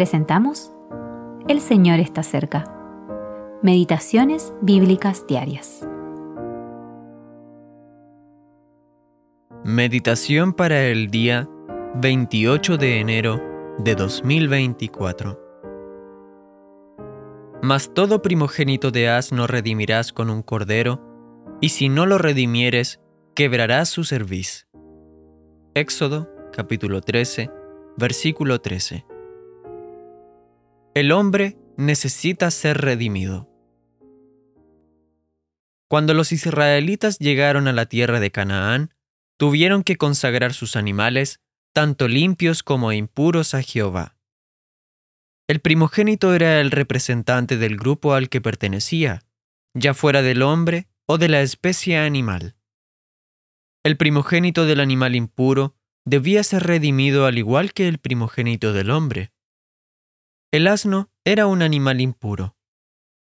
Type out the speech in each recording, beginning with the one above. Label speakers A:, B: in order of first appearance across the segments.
A: presentamos El Señor está cerca. Meditaciones Bíblicas Diarias.
B: Meditación para el día 28 de enero de 2024. Mas todo primogénito de asno redimirás con un cordero, y si no lo redimieres, quebrarás su cerviz. Éxodo capítulo 13, versículo 13. El hombre necesita ser redimido. Cuando los israelitas llegaron a la tierra de Canaán, tuvieron que consagrar sus animales, tanto limpios como impuros, a Jehová. El primogénito era el representante del grupo al que pertenecía, ya fuera del hombre o de la especie animal. El primogénito del animal impuro debía ser redimido al igual que el primogénito del hombre. El asno era un animal impuro.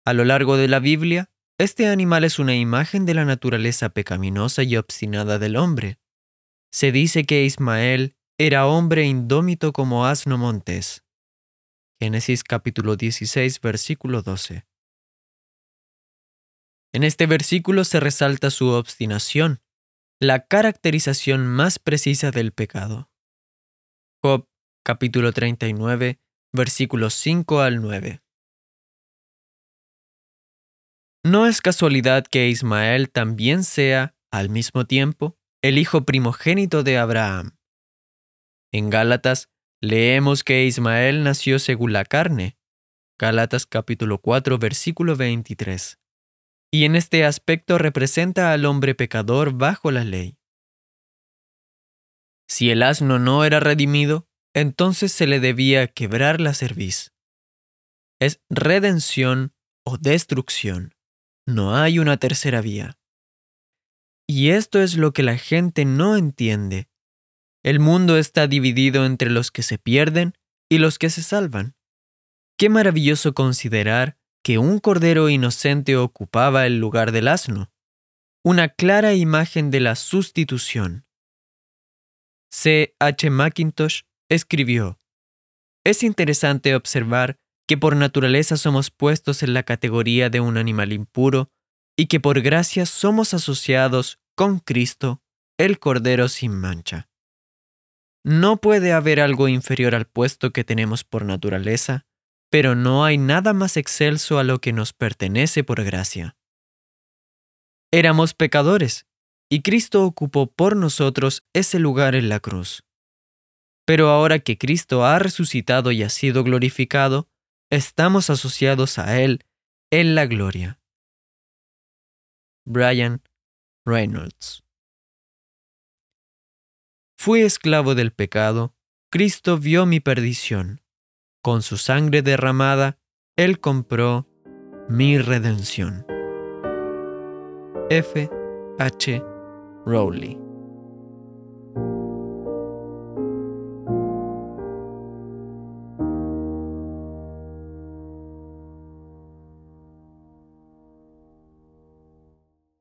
B: A lo largo de la Biblia, este animal es una imagen de la naturaleza pecaminosa y obstinada del hombre. Se dice que Ismael era hombre indómito como asno montés. Génesis capítulo 16, versículo 12. En este versículo se resalta su obstinación, la caracterización más precisa del pecado. Job capítulo 39, versículos 5 al 9. No es casualidad que Ismael también sea, al mismo tiempo, el hijo primogénito de Abraham. En Gálatas leemos que Ismael nació según la carne. Gálatas capítulo 4 versículo 23 y en este aspecto representa al hombre pecador bajo la ley. Si el asno no era redimido, entonces se le debía quebrar la cerviz. Es redención o destrucción. No hay una tercera vía. Y esto es lo que la gente no entiende. El mundo está dividido entre los que se pierden y los que se salvan. Qué maravilloso considerar que un cordero inocente ocupaba el lugar del asno, una clara imagen de la sustitución. C. H. Mackintosh escribió, Es interesante observar que por naturaleza somos puestos en la categoría de un animal impuro y que por gracia somos asociados con Cristo, el Cordero sin mancha. No puede haber algo inferior al puesto que tenemos por naturaleza, pero no hay nada más excelso a lo que nos pertenece por gracia. Éramos pecadores, y Cristo ocupó por nosotros ese lugar en la cruz. Pero ahora que Cristo ha resucitado y ha sido glorificado, estamos asociados a Él en la gloria. Brian Reynolds Fui esclavo del pecado, Cristo vio mi perdición con su sangre derramada, Él compró mi redención. F. H. Rowley